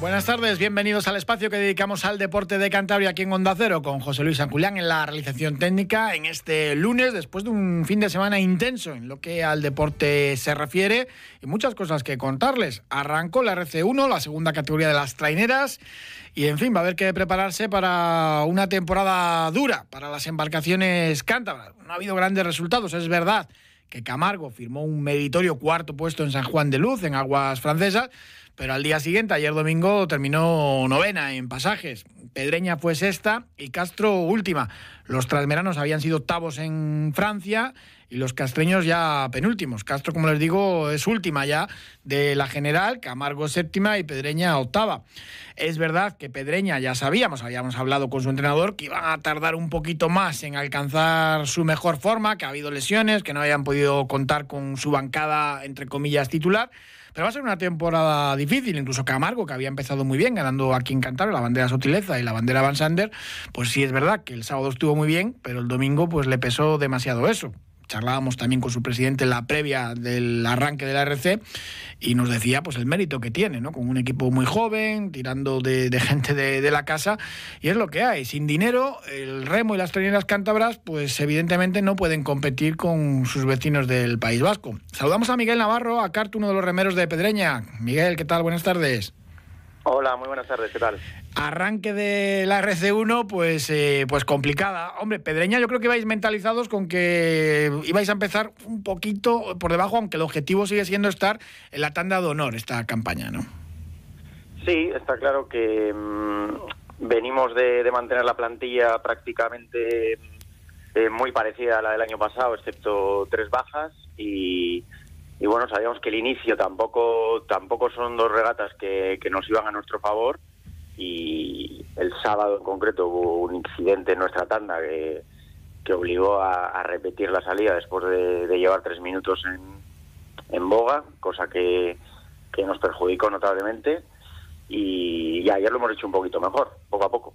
Buenas tardes, bienvenidos al espacio que dedicamos al deporte de Cantabria aquí en Onda Cero con José Luis Anculián en la realización técnica en este lunes después de un fin de semana intenso en lo que al deporte se refiere y muchas cosas que contarles. Arrancó la RC1, la segunda categoría de las traineras y en fin, va a haber que prepararse para una temporada dura para las embarcaciones cántabras. No ha habido grandes resultados, es verdad que Camargo firmó un meritorio cuarto puesto en San Juan de Luz, en aguas francesas, pero al día siguiente, ayer domingo, terminó novena en pasajes. Pedreña fue sexta y Castro última. Los transmeranos habían sido octavos en Francia y los castreños ya penúltimos. Castro, como les digo, es última ya de la general, Camargo séptima y Pedreña octava. Es verdad que Pedreña ya sabíamos, habíamos hablado con su entrenador, que iban a tardar un poquito más en alcanzar su mejor forma, que ha habido lesiones, que no habían podido contar con su bancada, entre comillas, titular. Pero va a ser una temporada difícil, incluso Camargo, que había empezado muy bien, ganando aquí en Cantabria la bandera Sotileza y la bandera Van Sander, pues sí es verdad que el sábado estuvo muy bien, pero el domingo pues le pesó demasiado eso charlábamos también con su presidente en la previa del arranque de la RC y nos decía pues el mérito que tiene, ¿no? Con un equipo muy joven, tirando de, gente de, la casa, y es lo que hay. Sin dinero, el remo y las traineras cántabras, pues evidentemente no pueden competir con sus vecinos del País Vasco. Saludamos a Miguel Navarro, a Carto, uno de los remeros de Pedreña. Miguel, ¿qué tal? Buenas tardes. Hola, muy buenas tardes, ¿qué tal? Arranque de la RC1, pues, eh, pues complicada. Hombre, Pedreña, yo creo que ibais mentalizados con que ibais a empezar un poquito por debajo, aunque el objetivo sigue siendo estar en la tanda de honor esta campaña, ¿no? Sí, está claro que mm, venimos de, mantener la plantilla prácticamente eh, muy parecida a la del año pasado, excepto tres bajas y y bueno, sabíamos que el inicio tampoco, tampoco son dos regatas que, nos iban a nuestro favor y el sábado en concreto hubo un incidente en nuestra tanda que, que obligó a, repetir la salida después de, llevar tres minutos en, en boga, cosa que, que nos perjudicó notablemente y, y ayer lo hemos hecho un poquito mejor, poco a poco.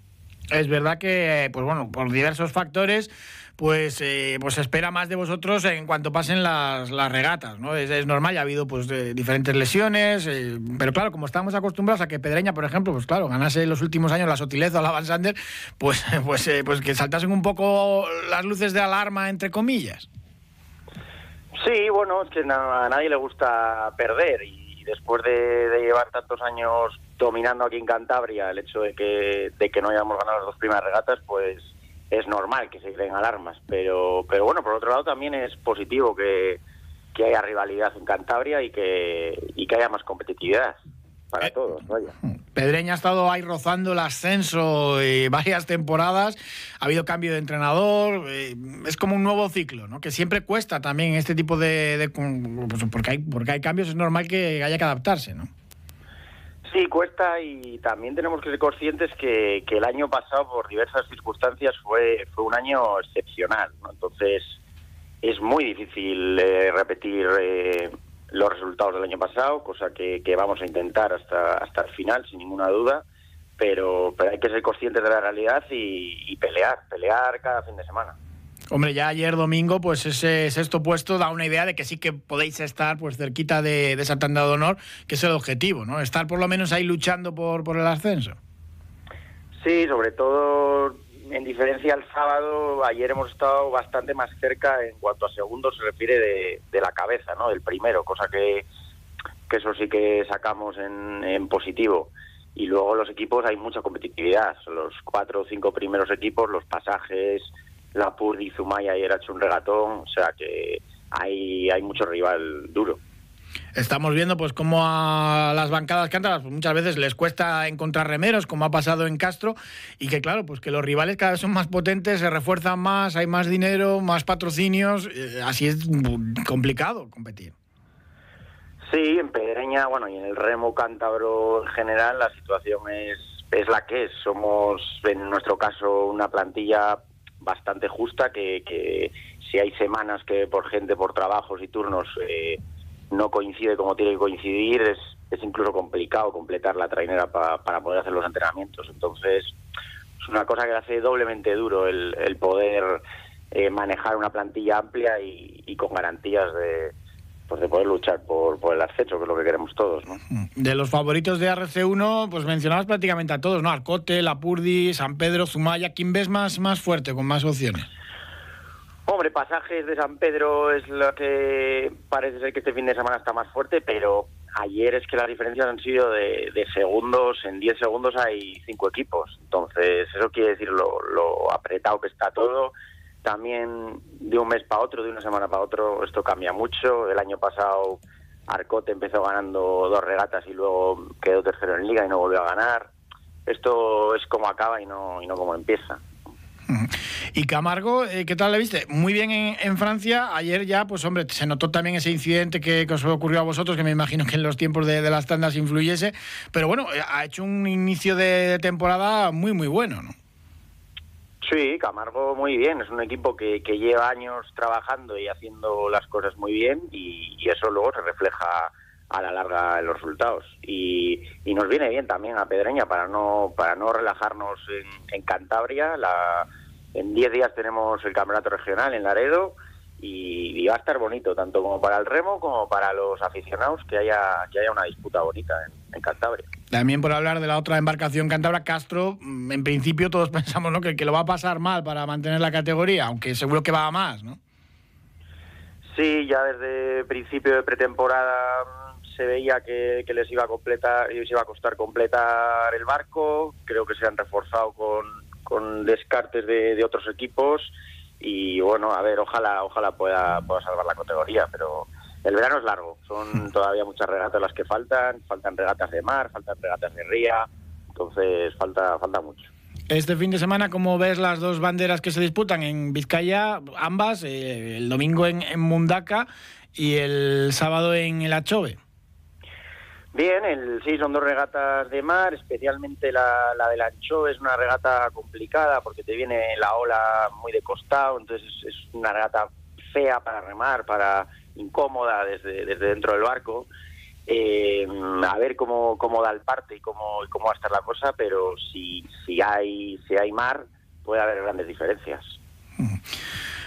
Es verdad que, pues bueno, por diversos factores, pues, eh, pues se espera más de vosotros en cuanto pasen las, las regatas, ¿no? Es, normal, ya ha habido pues diferentes lesiones, eh, pero claro, como estamos acostumbrados a que Pedreña, por ejemplo, pues claro, ganase en los últimos años la Sotileza o la Van Sander, pues, pues, eh, pues que saltasen un poco las luces de alarma, entre comillas. Sí, bueno, es que a nadie le gusta perder y después de, de llevar tantos años dominando aquí en Cantabria, el hecho de que, de que no hayamos ganado las dos primeras regatas, pues es normal que se creen alarmas. Pero, pero bueno, por otro lado también es positivo que, que haya rivalidad en Cantabria y que, y que haya más competitividad para eh, todos. Vaya. Pedreña ha estado ahí rozando el ascenso y varias temporadas. Ha habido cambio de entrenador. Eh, es como un nuevo ciclo, ¿no? Que siempre cuesta también este tipo de, de pues porque hay porque hay cambios es normal que haya que adaptarse, ¿no? Sí, cuesta y también tenemos que ser conscientes que, el año pasado, por diversas circunstancias, fue, fue un año excepcional. Entonces, es muy difícil eh, repetir eh, los resultados del año pasado, cosa que, vamos a intentar hasta, hasta el final, sin ninguna duda. Pero, pero hay que ser conscientes de la realidad y pelear, pelear cada fin de semana. Hombre, ya ayer domingo, pues ese sexto puesto da una idea de que sí que podéis estar pues cerquita de, de esa tanda de honor, que es el objetivo, ¿no? Estar por lo menos ahí luchando por, por el ascenso. Sí, sobre todo en diferencia al sábado, ayer hemos estado bastante más cerca en cuanto a segundos se refiere de, la cabeza, ¿no? Del primero, cosa que, que eso sí que sacamos en positivo y luego los equipos hay mucha competitividad. Los cuatro o cinco primeros equipos, los pasajes, la Purdi Zumaya ayer ha hecho un regatón, o sea que hay, hay mucho rival duro. Estamos viendo pues cómo a las bancadas cántabras pues, muchas veces les cuesta encontrar remeros, como ha pasado en Castro, y que claro, pues que los rivales cada vez son más potentes, se refuerzan más, hay más dinero, más patrocinios, eh, así es complicado competir. Sí, en Pedreña, bueno, y en el remo cántabro en general la situación es, es la que es. Somos, en nuestro caso, una plantilla bastante justa que, que si hay semanas que por gente, por trabajos y turnos eh, no coincide como tiene que coincidir, es, es incluso complicado completar la trainera para poder hacer los entrenamientos. Entonces, es una cosa que hace doblemente duro el, el poder eh, manejar una plantilla amplia y, y con garantías de, pues de poder luchar por, por, el acceso, que es lo que queremos todos. ¿no? De los favoritos de RC1, pues mencionabas prácticamente a todos, ¿no? Arcote, Lapurdi, San Pedro, Zumaya. ¿Quién ves más, más fuerte, con más opciones? Hombre, pasajes de San Pedro es lo que parece ser que este fin de semana está más fuerte, pero ayer es que las diferencias han sido de, de segundos, en 10 segundos hay cinco equipos. Entonces, eso quiere decir lo, lo apretado que está todo también de un mes para otro, de una semana para otro, esto cambia mucho. El año pasado Arcote empezó ganando dos regatas y luego quedó tercero en liga y no volvió a ganar. Esto es como acaba y no, y no como empieza. Y Camargo, eh, ¿qué tal le viste? Muy bien en, en, Francia. Ayer ya, pues hombre, se notó también ese incidente que, que, os ocurrió a vosotros, que me imagino que en los tiempos de, de las tandas influyese. Pero bueno, eh, ha hecho un inicio de temporada muy, muy bueno, ¿no? Sí, Camargo muy bien. Es un equipo que, que, lleva años trabajando y haciendo las cosas muy bien y, eso luego se refleja a la larga en los resultados. Y, y nos viene bien también a Pedreña para no para no relajarnos en, en Cantabria. La, en 10 días tenemos el campeonato regional en Laredo y, y, va a estar bonito tanto como para el remo como para los aficionados que haya que haya una disputa bonita en, en Cantabria. También por hablar de la otra embarcación Cantabria, Castro, mm, en principio todos pensamos ¿no? que, que lo va a pasar mal para mantener la categoría, aunque seguro que va a más, ¿no? Sí, ya desde principio de pretemporada mm, se veía que, que, les iba a completar, les iba a costar completar el barco. Creo que se han reforzado con, con descartes de, de, otros equipos y bueno, a ver, ojalá, ojalá pueda, pueda salvar la categoría, pero el verano es largo, son todavía muchas regatas las que faltan, faltan regatas de mar, faltan regatas de ría, entonces falta, falta mucho. Este fin de semana, ¿cómo ves las dos banderas que se disputan en Vizcaya? Ambas, eh, el domingo en, en, Mundaka y el sábado en el Achove. Bien, el, sí, son dos regatas de mar, especialmente la, la del Anchove es una regata complicada porque te viene la ola muy de costado, entonces es, es una regata fea para remar, para incómoda desde, desde dentro del barco. Eh, a ver cómo, cómo da el parte y cómo, y cómo va a estar la cosa, pero si, si, hay, si hay mar, puede haber grandes diferencias.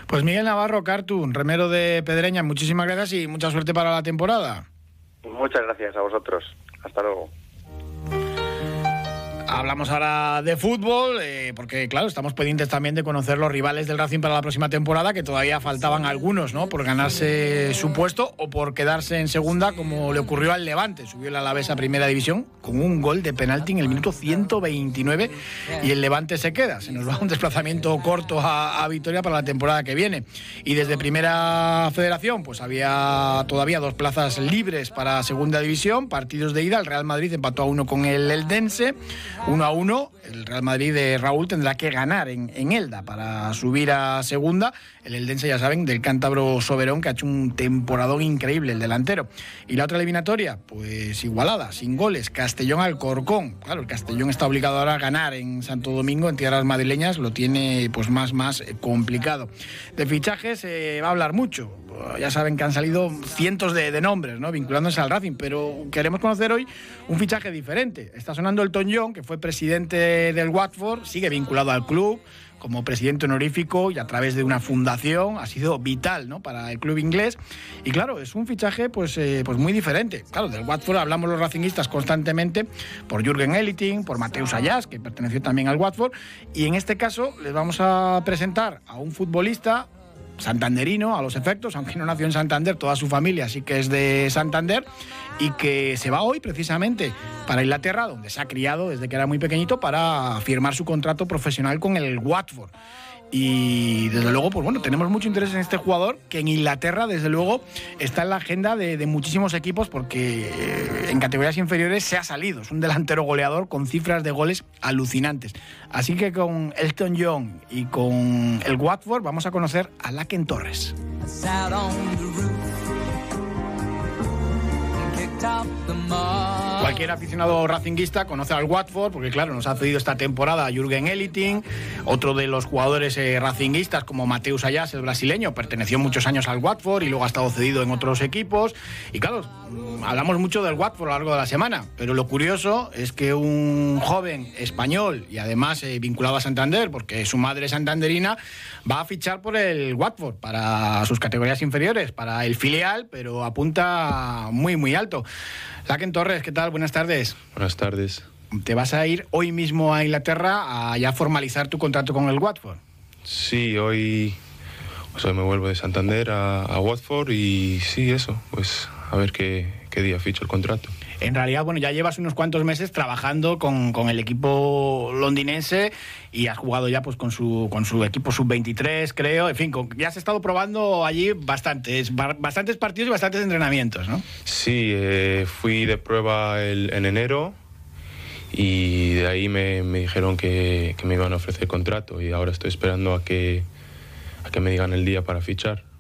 Pues Miguel Navarro, Cartoon, remero de Pedreña, muchísimas gracias y mucha suerte para la temporada. Muchas gracias a vosotros. Hasta luego. Hablamos ahora de fútbol, eh, porque claro, estamos pendientes también de conocer los rivales del Racing para la próxima temporada, que todavía faltaban algunos, ¿no? Por ganarse su puesto o por quedarse en segunda, como le ocurrió al Levante. Subió el Alavés a primera división con un gol de penalti en el minuto 129 y el Levante se queda. Se nos va un desplazamiento corto a, a Vitoria para la temporada que viene. Y desde primera federación, pues había todavía dos plazas libres para segunda división, partidos de ida. El Real Madrid empató a uno con el Eldense. 1 a 1. El Real Madrid de Raúl tendrá que ganar en, Elda para subir a segunda. El Eldense, ya saben, del cántabro Soberón, que ha hecho un temporadón increíble, el delantero. Y la otra eliminatoria, pues igualada, sin goles. Castellón Alcorcón. Claro, el Castellón está obligado ahora a ganar en Santo Domingo, en tierras madrileñas, lo tiene pues más, más complicado. De fichajes eh, va a hablar mucho. Ya saben que han salido cientos de, nombres, ¿no? Vinculándose al Racing, pero queremos conocer hoy un fichaje diferente. Está sonando el Toñón, que fue presidente del Watford, sigue vinculado al club como presidente honorífico y a través de una fundación ha sido vital para el club inglés y claro es un fichaje pues, eh, pues muy diferente claro del Watford hablamos los racingistas constantemente por Jürgen Eliting por Mateus Ayas que perteneció también al Watford y en este caso les vamos a presentar a un futbolista santanderino a los efectos, aunque no nació en Santander, toda su familia sí que es de Santander, y que se va hoy precisamente para Inglaterra, donde se ha criado desde que era muy pequeñito, para firmar su contrato profesional con el Watford. Y desde luego, pues bueno, tenemos mucho interés en este jugador que en Inglaterra, desde luego, está en la agenda de, muchísimos equipos porque eh, en categorías inferiores se ha salido. Es un delantero goleador con cifras de goles alucinantes. Así que con Elton John y con el Watford vamos a conocer a Laken Torres. Cualquier aficionado racinguista conoce al Watford, porque claro, nos ha cedido esta temporada Jürgen Eliting, otro de los jugadores eh, racinguistas como Mateus Ayas, el brasileño, perteneció muchos años al Watford y luego ha estado cedido en otros equipos. Y claro, mm, hablamos mucho del Watford a lo largo de la semana, pero lo curioso es que un joven español y además eh, vinculado a Santander, porque su madre es santanderina, va a fichar por el Watford para sus categorías inferiores, para el filial, pero apunta muy, muy alto. Laken Torres, ¿qué tal? Buenas tardes. Buenas tardes. ¿Te vas a ir hoy mismo a Inglaterra a ya formalizar tu contrato con el Watford? Sí, hoy, pues hoy me vuelvo de Santander a, a Watford y sí, eso, pues a ver qué, qué día ficho el contrato. En realidad, bueno, ya llevas unos cuantos meses trabajando con, con, el equipo londinense y has jugado ya pues con su, con su equipo sub-23, creo. En fin, ya has estado probando allí bastantes, bastantes partidos y bastantes entrenamientos, ¿no? Sí, eh, fui de prueba el, en enero y de ahí me, me dijeron que, que, me iban a ofrecer contrato y ahora estoy esperando a que, a que me digan el día para fichar.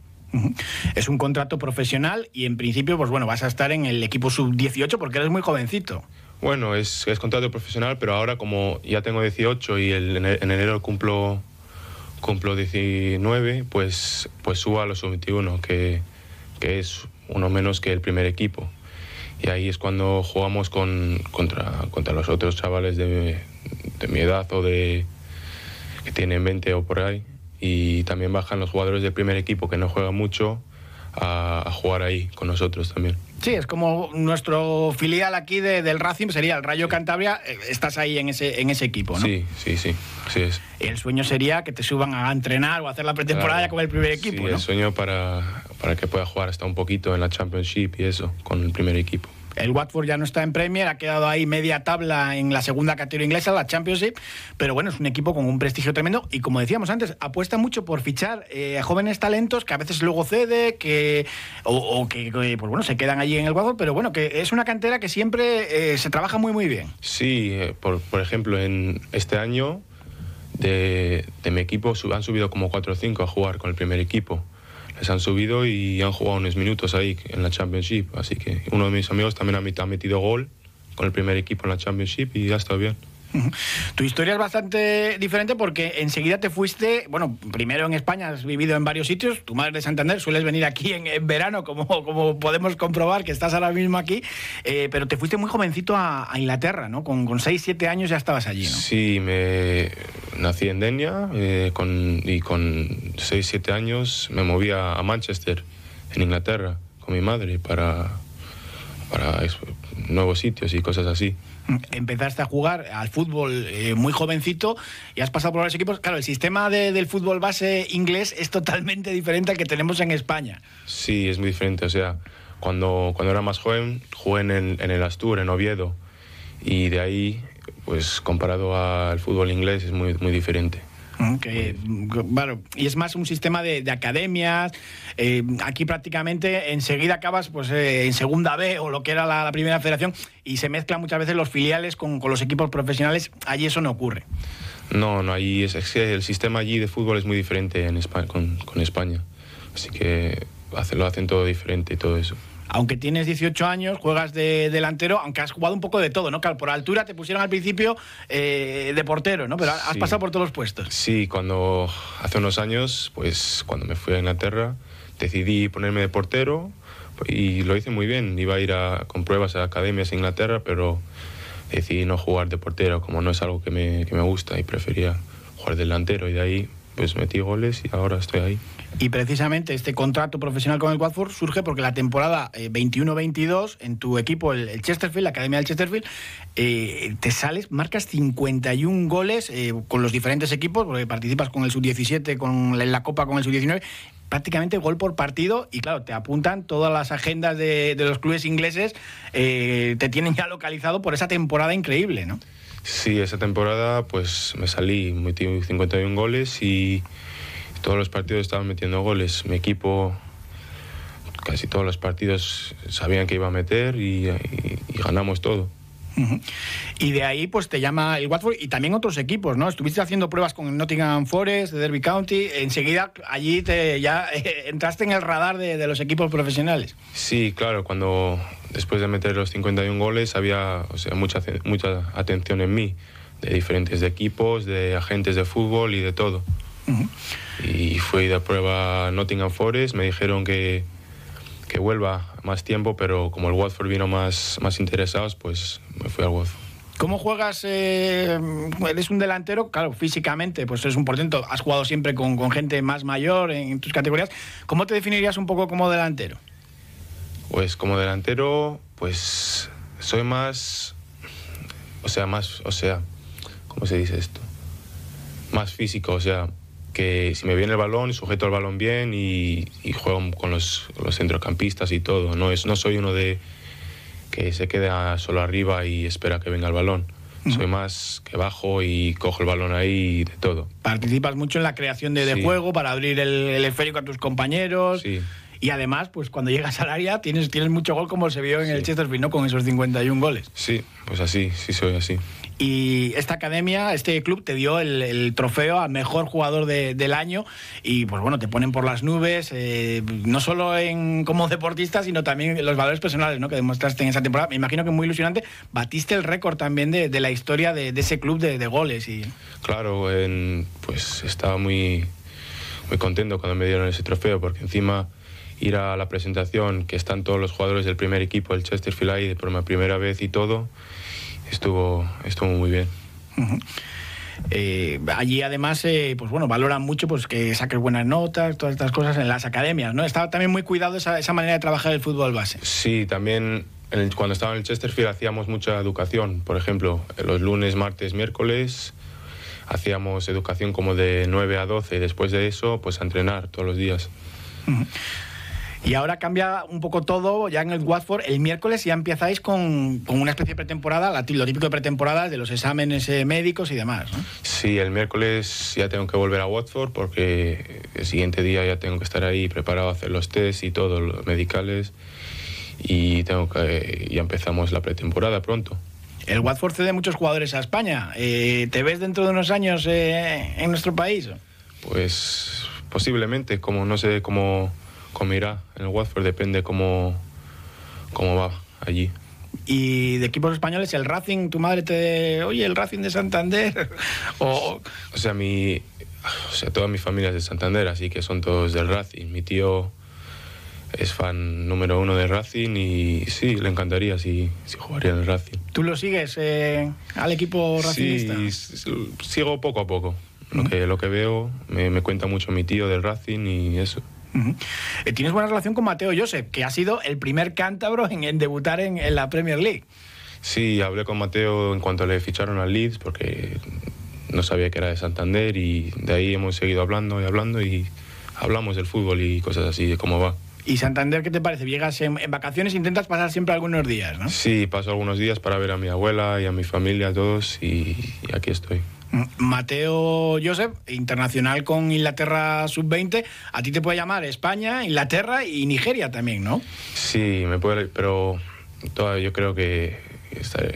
Es un contrato profesional y en principio, pues bueno, vas a estar en el equipo sub-18 porque eres muy jovencito. Bueno, es, contrato profesional, pero ahora como ya tengo 18 y en enero cumplo, cumplo 19, pues, pues subo a los sub-21, que, que es uno menos que el primer equipo. Y ahí es cuando jugamos con, contra, contra los otros chavales de, de mi edad o de que tienen 20 o por ahí y también bajan los jugadores del primer equipo que no juegan mucho a, jugar ahí con nosotros también. Sí, es como nuestro filial aquí de, del Racing sería el Rayo Cantabria, estás ahí en ese, en ese equipo, ¿no? Sí, sí, sí, es. El sueño sería que te suban a entrenar o a hacer la pretemporada claro. con el primer equipo, sí, ¿no? el sueño para, para que pueda jugar hasta un poquito en la Championship y eso, con el primer equipo. El Watford ya no está en Premier, ha quedado ahí media tabla en la segunda categoría inglesa, la Championship, pero bueno, es un equipo con un prestigio tremendo y como decíamos antes, apuesta mucho por fichar eh, a jóvenes talentos que a veces luego cede, que o, que, pues bueno, se quedan allí en el Watford, pero bueno, que es una cantera que siempre eh, se trabaja muy muy bien. Sí, eh, por, por ejemplo, en este año de, de mi equipo han subido como 4 o 5 a jugar con el primer equipo les han subido y han jugado unos minutos ahí en la Championship. Así que uno de mis amigos también ha metido gol con el primer equipo en la Championship y ya está bien. Tu historia es bastante diferente porque enseguida te fuiste, bueno, primero en España, has vivido en varios sitios, tu madre de Santander, sueles venir aquí en, verano, como, podemos comprobar que estás ahora mismo aquí, eh, pero te fuiste muy jovencito a, Inglaterra, ¿no? Con, con 6, 7 años ya estabas allí. Sí, me nací en Denia eh, con, y con 6, 7 años me moví a, a Manchester, en Inglaterra, con mi madre para, para nuevos sitios y cosas así empezaste a jugar al fútbol eh, muy jovencito y has pasado por varios equipos. Claro, el sistema de, del fútbol base inglés es totalmente diferente al que tenemos en España. Sí, es muy diferente. O sea, cuando, cuando era más joven, jugué en el, en el Astur, en Oviedo, y de ahí, pues comparado al fútbol inglés, es muy, muy diferente. Okay. Bueno, y es más un sistema de, de academias. Eh, aquí prácticamente enseguida acabas pues, eh, en segunda B o lo que era la, la, primera federación y se mezclan muchas veces los filiales con, con los equipos profesionales. Allí eso no ocurre. No, no, allí es, es el sistema allí de fútbol es muy diferente en España, con, con España. Así que hace, lo hacen todo diferente y todo eso aunque tienes 18 años, juegas de delantero, aunque has jugado un poco de todo, ¿no? Claro, por altura te pusieron al principio eh, de portero, ¿no? Pero has sí. pasado por todos los puestos. Sí, cuando hace unos años, pues cuando me fui a Inglaterra, decidí ponerme de portero y lo hice muy bien. Iba a ir a, con pruebas a academias en Inglaterra, pero decidí no jugar de portero, como no es algo que me, que me gusta y prefería jugar delantero y de ahí pues metí goles y ahora estoy ahí. Y precisamente este contrato profesional con el Watford surge porque la temporada eh, 21-22 en tu equipo, el, el, Chesterfield, la Academia del Chesterfield, eh, te sales, marcas 51 goles eh, con los diferentes equipos, porque participas con el Sub-17, con la, la Copa con el Sub-19, prácticamente gol por partido y claro, te apuntan todas las agendas de, de los clubes ingleses, eh, te tienen ya localizado por esa temporada increíble, ¿no? Sí, esa temporada pues me salí, metí 51 goles y todos los partidos estaban metiendo goles. Mi equipo, casi todos los partidos sabían que iba a meter y, y, y ganamos todo. Y de ahí pues te llama el Watford y también otros equipos, ¿no? Estuviste haciendo pruebas con el Nottingham Forest, de Derby County, enseguida allí te, ya eh, entraste en el radar de, de, los equipos profesionales. Sí, claro, cuando después de meter los 51 goles había o sea, mucha, mucha atención en mí, de diferentes equipos, de agentes de fútbol y de todo. Y fui de prueba a Nottingham Forest, me dijeron que, que vuelva más tiempo, pero como el Watford vino más, más interesados, pues me fui al Watford. ¿Cómo juegas? Eh, eres un delantero, claro, físicamente, pues eres un portento. Has jugado siempre con, con gente más mayor en, tus categorías. ¿Cómo te definirías un poco como delantero? Pues como delantero, pues soy más, o sea, más, o sea, ¿cómo se dice esto? Más físico, o sea, que si me viene el balón, sujeto el balón bien y, juego con los, centrocampistas y todo. No, es, no soy uno de que se queda solo arriba y espera que venga el balón. Soy más que bajo y cojo el balón ahí y de todo. Participas mucho en la creación de, juego para abrir el, el, esférico a tus compañeros. Sí. Y además, pues cuando llegas al área tienes, tienes mucho gol como se vio en el Chesterfield, ¿no? Con esos 51 goles. Sí, pues así, sí soy así. Y esta academia, este club te dio el, trofeo al mejor jugador del año y pues bueno, te ponen por las nubes, eh, no solo en, como deportista, sino también los valores personales ¿no? que demostraste en esa temporada. Me imagino que muy ilusionante. Batiste el récord también de, la historia de, ese club de, goles. Y... Claro, pues estaba muy, muy contento cuando me dieron ese trofeo porque encima ir a la presentación que están todos los jugadores del primer equipo, el Chesterfield ahí por mi primera vez y todo estuvo, estuvo muy bien. Eh, allí además, eh, pues bueno, valoran mucho pues que saques buenas notas, todas estas cosas en las academias, ¿no? Estaba también muy cuidado esa, esa manera de trabajar el fútbol base. Sí, también cuando estaba en el Chesterfield hacíamos mucha educación, por ejemplo, los lunes, martes, miércoles hacíamos educación como de 9 a 12 y después de eso pues a entrenar todos los días. Y ahora cambia un poco todo, ya en el Watford, el miércoles ya empezáis con, una especie de pretemporada, lo típico de pretemporada, de los exámenes eh, médicos y demás. ¿no? Sí, el miércoles ya tengo que volver a Watford porque el siguiente día ya tengo que estar ahí preparado a hacer los tests y todo, los medicales. Y tengo que, ya empezamos la pretemporada pronto. El Watford cede muchos jugadores a España. Eh, ¿Te ves dentro de unos años eh, en nuestro país? Pues posiblemente, como no sé cómo como irá en el Watford, depende cómo, cómo va allí. Y de equipos españoles, el Racing, tu madre te. Oye, el Racing de Santander. o... o sea, mi. O sea, toda mi familia es de Santander, así que son todos del Racing. Mi tío es fan número uno de Racing y sí, le encantaría si, si jugaría en el Racing. ¿Tú lo sigues eh, al equipo racingista? Sí, sigo poco a poco. Lo, que, lo que veo, me, me cuenta mucho mi tío del Racing y eso. Eh, tienes buena relación con Mateo Josep, que ha sido el primer cántabro en, debutar en, la Premier League. Sí, hablé con Mateo en cuanto le ficharon al Leeds, porque no sabía que era de Santander y de ahí hemos seguido hablando y hablando y hablamos del fútbol y cosas así, de cómo va. ¿Y Santander qué te parece? Llegas en, vacaciones, intentas pasar siempre algunos días, ¿no? Sí, paso algunos días para ver a mi abuela y a mi familia, a todos, y aquí estoy. Mateo Joseph, internacional con Inglaterra sub-20, a ti te puede llamar España, Inglaterra y Nigeria también, ¿no? Sí, me puede, pero yo creo que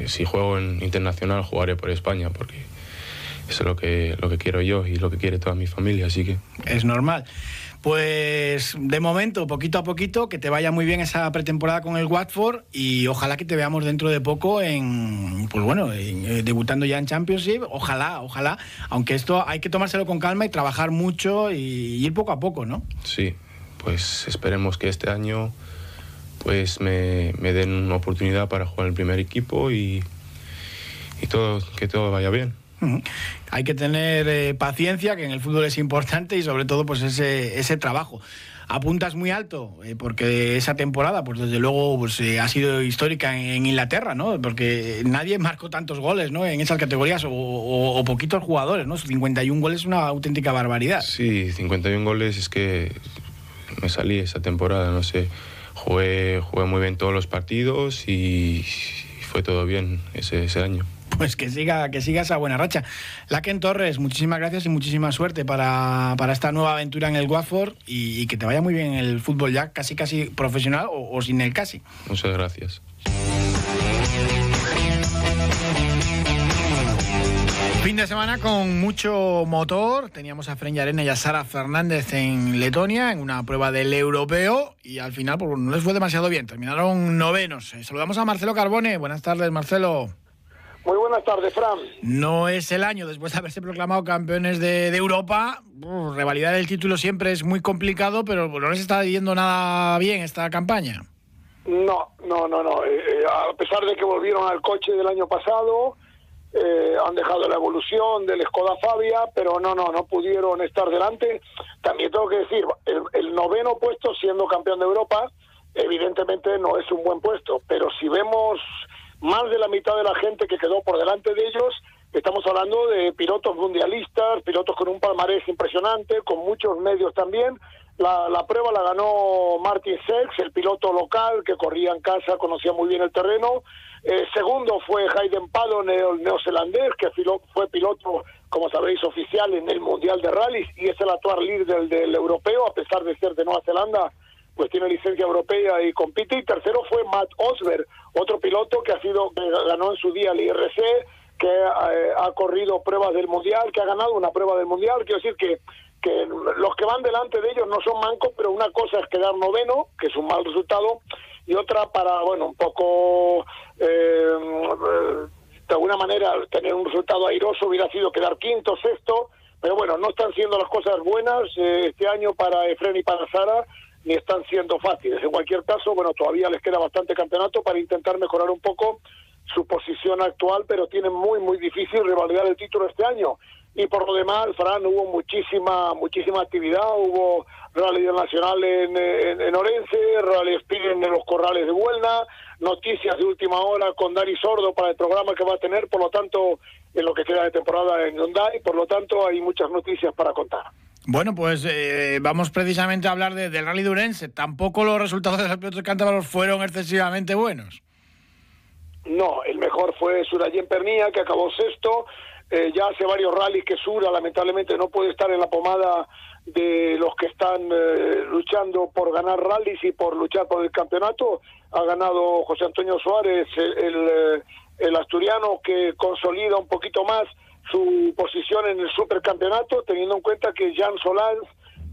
si juego en internacional jugaré por España, porque eso es lo que, lo que quiero yo y lo que quiere toda mi familia, así que... Es normal. Pues de momento, poquito a poquito, que te vaya muy bien esa pretemporada con el Watford y ojalá que te veamos dentro de poco en, pues bueno, eh, debutando ya en Championship. Ojalá, ojalá. Aunque esto hay que tomárselo con calma y trabajar mucho y, ir poco a poco, ¿no? Sí, pues esperemos que este año pues me, den una oportunidad para jugar en el primer equipo y, y todo, que todo vaya bien. Hay que tener eh, paciencia, que en el fútbol es importante, y sobre todo pues ese, ese trabajo. Apuntas muy alto, eh, porque esa temporada, pues desde luego, pues, eh, ha sido histórica en, Inglaterra, ¿no? Porque nadie marcó tantos goles, ¿no? En esas categorías, o, poquitos jugadores, ¿no? 51 goles es una auténtica barbaridad. Sí, 51 goles es que me salí esa temporada, no sé. Jugué, jugué muy bien todos los partidos y fue todo bien ese, ese año pues que siga, que siga esa buena racha. Laken Torres, muchísimas gracias y muchísima suerte para, esta nueva aventura en el Watford y, que te vaya muy bien el fútbol ya casi casi profesional o, o sin el casi. Muchas gracias. Fin de semana con mucho motor. Teníamos a Fren Arena y a Sara Fernández en Letonia en una prueba del europeo y al final pues, no les fue demasiado bien. Terminaron novenos. Eh, saludamos a Marcelo Carbone. Buenas tardes, Marcelo. Buenas tardes, Fran. No es el año después de haberse proclamado campeones de, Europa. revalidar el título siempre es muy complicado, pero no les está yendo nada bien esta campaña. No, no, no, no. Eh, eh, a pesar de que volvieron al coche del año pasado, eh, han dejado la evolución del Skoda Fabia, pero no, no, no pudieron estar delante. También tengo que decir, el, noveno puesto siendo campeón de Europa, evidentemente no es un buen puesto, pero si vemos más de la mitad de la gente que quedó por delante de ellos, estamos hablando de pilotos mundialistas, pilotos con un palmarés impresionante, con muchos medios también. La, la prueba la ganó Martin Sex, el piloto local que corría en casa, conocía muy bien el terreno. Eh, segundo fue Hayden Pallon, el neozelandés, que fue piloto, como sabéis, oficial en el Mundial de Rallys y es el actual líder del, europeo, a pesar de ser de Nueva Zelanda, pues tiene licencia europea y compite. Y tercero fue Matt Osberg, otro piloto que ha sido, que ganó en su día el IRC, que eh, ha corrido pruebas del Mundial, que ha ganado una prueba del Mundial. Quiero decir que que los que van delante de ellos no son mancos, pero una cosa es quedar noveno, que es un mal resultado, y otra para, bueno, un poco, eh, de alguna manera, tener un resultado airoso hubiera sido quedar quinto, sexto, pero bueno, no están siendo las cosas buenas eh, este año para Efren y para Sara, ni están siendo fáciles. En cualquier caso, bueno, todavía les queda bastante campeonato para intentar mejorar un poco su posición actual, pero tienen muy, muy difícil revalidar el título este año y por lo demás, Fran, hubo muchísima muchísima actividad, hubo rally nacional en, en, Orense, rally speed en los corrales de Huelna, noticias de última hora con Dani Sordo para el programa que va a tener, por lo tanto, en lo que queda de temporada en Hyundai, por lo tanto, hay muchas noticias para contar. Bueno, pues eh, vamos precisamente a hablar del rally de Orense. Tampoco los resultados de los pilotos cántabros fueron excesivamente buenos. No, el mejor fue Surayen Pernía, que acabó sexto. Eh, ya hace varios rallies que Sura lamentablemente no puede estar en la pomada de los que están eh, luchando por ganar rallies y por luchar por el campeonato. Ha ganado José Antonio Suárez, el, asturiano que consolida un poquito más su posición en el supercampeonato, teniendo en cuenta que Jan Solans,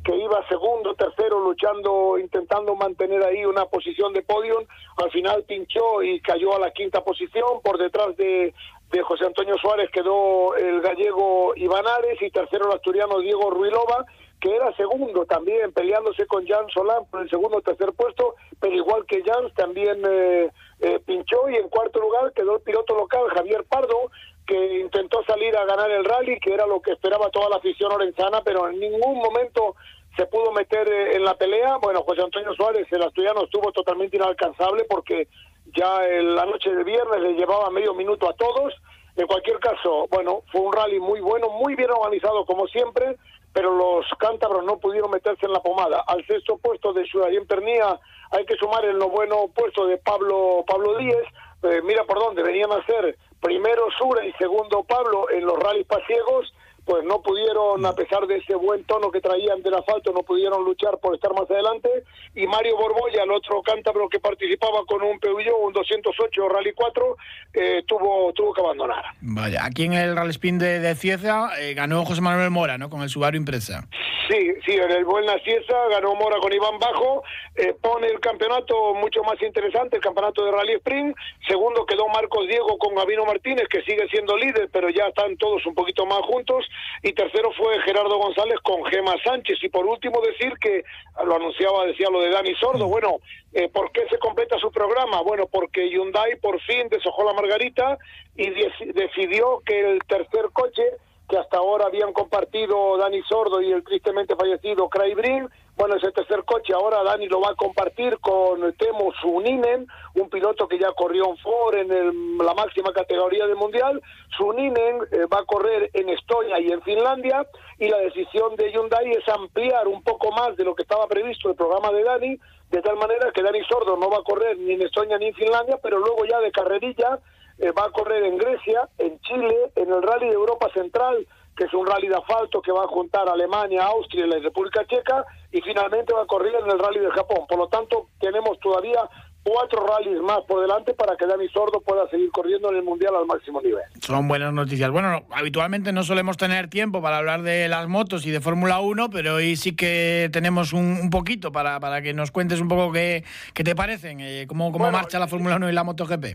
que iba segundo, tercero, luchando, intentando mantener ahí una posición de podium, al final pinchó y cayó a la quinta posición. Por detrás de de José Antonio Suárez quedó el gallego Ivanares y tercero el asturiano Diego Ruilova, que era segundo también, peleándose con Jan Solán por el segundo o tercer puesto, pero igual que Jan también eh, eh, pinchó. Y en cuarto lugar quedó el piloto local Javier Pardo, que intentó salir a ganar el rally, que era lo que esperaba toda la afición orenzana, pero en ningún momento se pudo meter eh, en la pelea. Bueno, José Antonio Suárez, el asturiano, estuvo totalmente inalcanzable porque ya en la noche de viernes le llevaba medio minuto a todos. En cualquier caso, bueno, fue un rally muy bueno, muy bien organizado como siempre, pero los cántabros no pudieron meterse en la pomada. Al sexto puesto de en Pernía hay que sumar el no bueno puesto de Pablo Pablo Díez. Eh, mira por dónde venían a ser primero Sura y segundo Pablo en los rallies pasiegos pues no pudieron, a pesar de ese buen tono que traían del asfalto, no pudieron luchar por estar más adelante. Y Mario Borbolla, el otro cántabro que participaba con un Peugeot, un 208 Rally 4, eh, tuvo, tuvo que abandonar. Vaya, aquí en el Rally Spin de, de Cieza eh, ganó José Manuel Mora, ¿no? Con el Subaru Impresa. Sí, sí, en el Buena Cieza ganó Mora con Iván Bajo, eh, pone el campeonato mucho más interesante, el campeonato de Rally Sprint. Segundo quedó Marcos Diego con Gabino Martínez, que sigue siendo líder, pero ya están todos un poquito más juntos y tercero fue Gerardo González con Gema Sánchez y por último decir que lo anunciaba, decía lo de Dani Sordo, bueno, eh, ¿por qué se completa su programa? Bueno, porque Hyundai por fin deshojó la margarita y decidió que el tercer coche que hasta ahora habían compartido Dani Sordo y el tristemente fallecido Craig Brin. Bueno, ese tercer coche ahora Dani lo va a compartir con Temo Suninen, un piloto que ya corrió en Ford en la máxima categoría del Mundial. Suninen eh, va a correr en Estonia y en Finlandia y la decisión de Hyundai es ampliar un poco más de lo que estaba previsto el programa de Dani, de tal manera que Dani Sordo no va a correr ni en Estonia ni en Finlandia, pero luego ya de carrerilla eh, va a correr en Grecia, en Chile, en el Rally de Europa Central, que es un rally de asfalto que va a juntar Alemania, Austria y la República Checa, y finalmente va a correr en el Rally de Japón. Por lo tanto, tenemos todavía cuatro rallies más por delante para que Dani Sordo pueda seguir corriendo en el Mundial al máximo nivel. Son buenas noticias. Bueno, habitualmente no solemos tener tiempo para hablar de las motos y de Fórmula 1, pero hoy sí que tenemos un, poquito para, para que nos cuentes un poco qué, qué te parecen, eh, cómo, cómo marcha la Fórmula 1 y la MotoGP.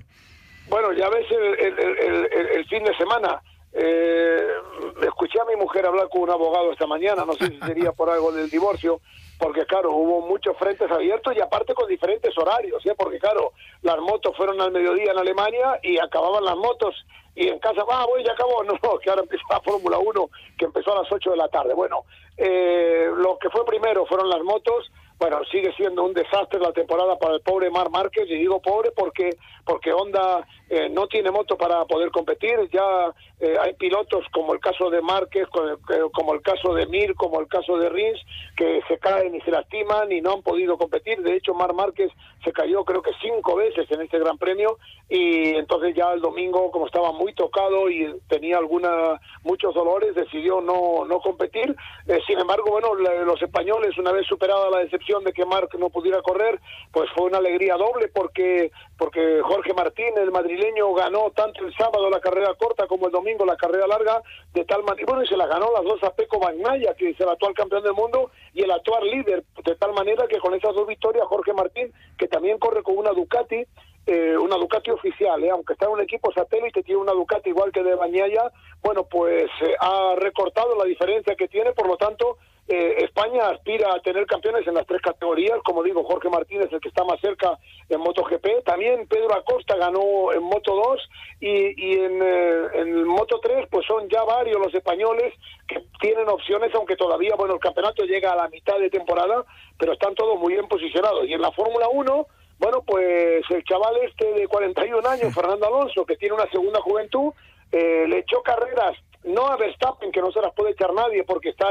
Bueno, ya ves el, fin de semana. Eh, escuché a mi mujer hablar con un abogado esta mañana, no sé si sería por algo del divorcio, porque claro, hubo muchos frentes abiertos y aparte con diferentes horarios, ¿eh? porque claro, las motos fueron al mediodía en Alemania y acababan las motos y en casa, ah, voy, ya acabó, no, que ahora empieza la Fórmula 1 que empezó a las 8 de la tarde. Bueno, eh, lo que fue primero fueron las motos, bueno, sigue siendo un desastre la temporada para el pobre Mar Márquez, y digo pobre porque porque Honda eh, no tiene moto para poder competir, ya eh, hay pilotos como el caso de Márquez, como el caso de Mir, como el caso de Rins, que se caen y se lastiman y no han podido competir, de hecho Mar Márquez se cayó creo que cinco veces en este Gran Premio y entonces ya el domingo como estaba muy tocado y tenía alguna muchos dolores decidió no no competir, eh, sin embargo bueno los españoles una vez superada la decepción de que Marc no pudiera correr, pues fue una alegría doble porque porque Jorge Martín, el madrileño, ganó tanto el sábado la carrera corta como el domingo la carrera larga, de tal manera, bueno, y se la ganó las dos a Peco Bagnaya, que es el actual campeón del mundo, y el actual líder, de tal manera que con esas dos victorias Jorge Martín, que también corre con una Ducati, eh, una Ducati oficial, eh, aunque está en un equipo satélite, tiene una Ducati igual que de Bañaya, bueno, pues eh, ha recortado la diferencia que tiene, por lo tanto, eh, España aspira a tener campeones en las tres categorías, como digo, Jorge Martínez, el que está más cerca en MotoGP, también Pedro Acosta ganó en Moto 2 y, en, eh, en Moto 3 pues son ya varios los españoles que tienen opciones, aunque todavía, bueno, el campeonato llega a la mitad de temporada, pero están todos muy bien posicionados. Y en la Fórmula 1, bueno, pues el chaval este de 41 años, Fernando Alonso, que tiene una segunda juventud, eh, le echó carreras no a Verstappen, que no se las puede echar nadie porque está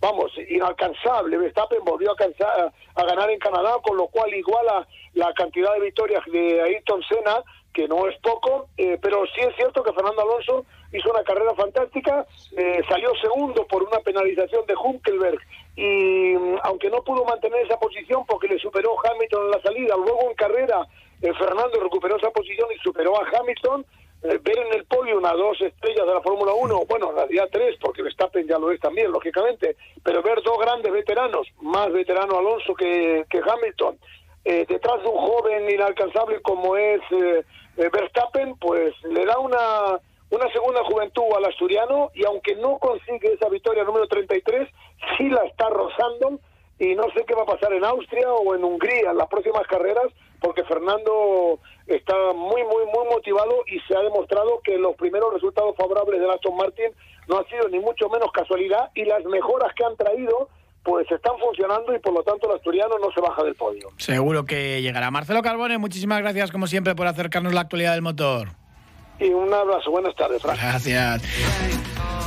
vamos, inalcanzable. Verstappen volvió a, a ganar en Canadá, con lo cual iguala la cantidad de victorias de Ayrton Senna, que no es poco, eh, pero sí es cierto que Fernando Alonso hizo una carrera fantástica, eh, salió segundo por una penalización de Hunkelberg y aunque no pudo mantener esa posición porque le superó Hamilton en la salida, luego en carrera eh, Fernando recuperó esa posición y superó a Hamilton, ver en el podio una dos estrellas de la Fórmula 1, bueno, en realidad tres, porque Verstappen ya lo es también, lógicamente, pero ver dos grandes veteranos, más veterano Alonso que, que Hamilton, eh, detrás de un joven inalcanzable como es eh, Verstappen, pues le da una, una segunda juventud al asturiano y aunque no consigue esa victoria número 33, sí la está rozando y no sé qué va a pasar en Austria o en Hungría en las próximas carreras, porque Fernando está muy, muy, muy motivado y se ha demostrado que los primeros resultados favorables de Aston Martin no han sido ni mucho menos casualidad y las mejoras que han traído pues están funcionando y por lo tanto el asturiano no se baja del podio. Seguro que llegará. Marcelo Carbone, muchísimas gracias como siempre por acercarnos la actualidad del motor. Y un abrazo, buenas tardes. Gracias.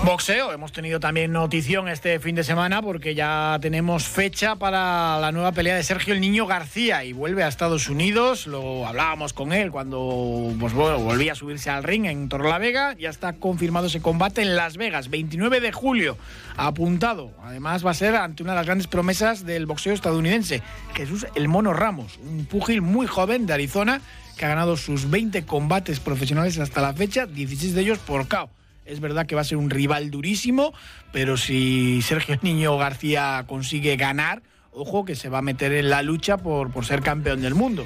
Boxeo, hemos tenido también notición este fin de semana porque ya tenemos fecha para la nueva pelea de Sergio el Niño García y vuelve a Estados Unidos. Lo hablábamos con él cuando pues, volvía a subirse al ring en Torrelavega. Ya está confirmado ese combate en Las Vegas, 29 de julio, apuntado. Además va a ser ante una de las grandes promesas del boxeo estadounidense, Jesús El Mono Ramos, un púgil muy joven de Arizona que ha ganado sus 20 combates profesionales hasta la fecha, 16 de ellos por KO. Es verdad que va a ser un rival durísimo, pero si Sergio Niño García consigue ganar, ojo que se va a meter en la lucha por, por ser campeón del mundo.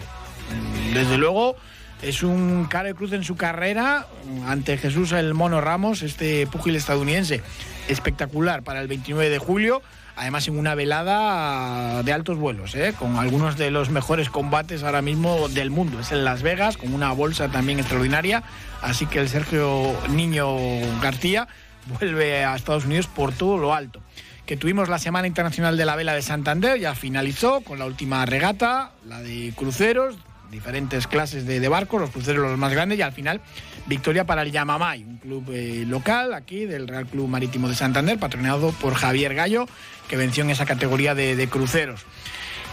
Desde luego, es un cara de cruz en su carrera ante Jesús el Mono Ramos, este púgil estadounidense. Espectacular para el 29 de julio además en una velada de altos vuelos, ¿eh? con algunos de los mejores combates ahora mismo del mundo. Es en Las Vegas, con una bolsa también extraordinaria, así que el Sergio Niño García vuelve a Estados Unidos por todo lo alto. Que tuvimos la Semana Internacional de la Vela de Santander, ya finalizó con la última regata, la de cruceros, diferentes clases de, barcos, los cruceros los más grandes y al final victoria para el Yamamay, un club eh, local aquí del Real Club Marítimo de Santander, patrocinado por Javier Gallo, que venció en esa categoría de, cruceros.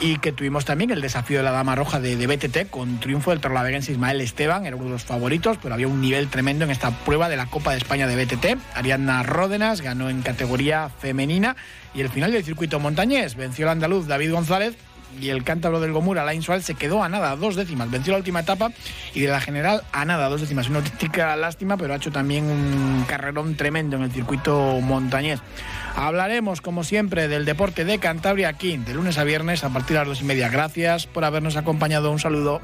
Y que tuvimos también el desafío de la Dama Roja de, BTT con triunfo del torlaveguense Ismael Esteban, era uno de los favoritos, pero había un nivel tremendo en esta prueba de la Copa de España de BTT. Ariadna Ródenas ganó en categoría femenina y el final del circuito montañés venció el andaluz David González y el cántabro del Gomura, Alain Suárez, se quedó a nada, dos décimas. Venció la última etapa y de la general a nada, dos décimas. Una auténtica lástima, pero ha hecho también un carrerón tremendo en el circuito montañés. Hablaremos, como siempre, del deporte de Cantabria aquí, de lunes a viernes, a partir de las dos y media. Gracias por habernos acompañado. Un saludo.